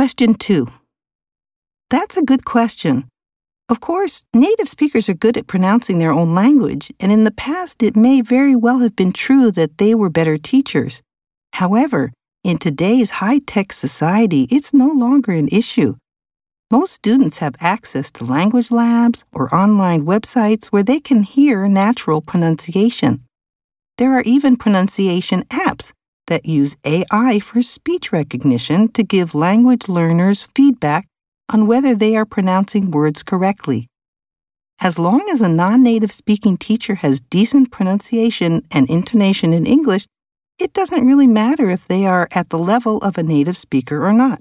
Question two. That's a good question. Of course, native speakers are good at pronouncing their own language, and in the past it may very well have been true that they were better teachers. However, in today's high tech society, it's no longer an issue. Most students have access to language labs or online websites where they can hear natural pronunciation. There are even pronunciation apps that use AI for speech recognition to give language learners feedback on whether they are pronouncing words correctly. As long as a non native speaking teacher has decent pronunciation and intonation in English, it doesn't really matter if they are at the level of a native speaker or not.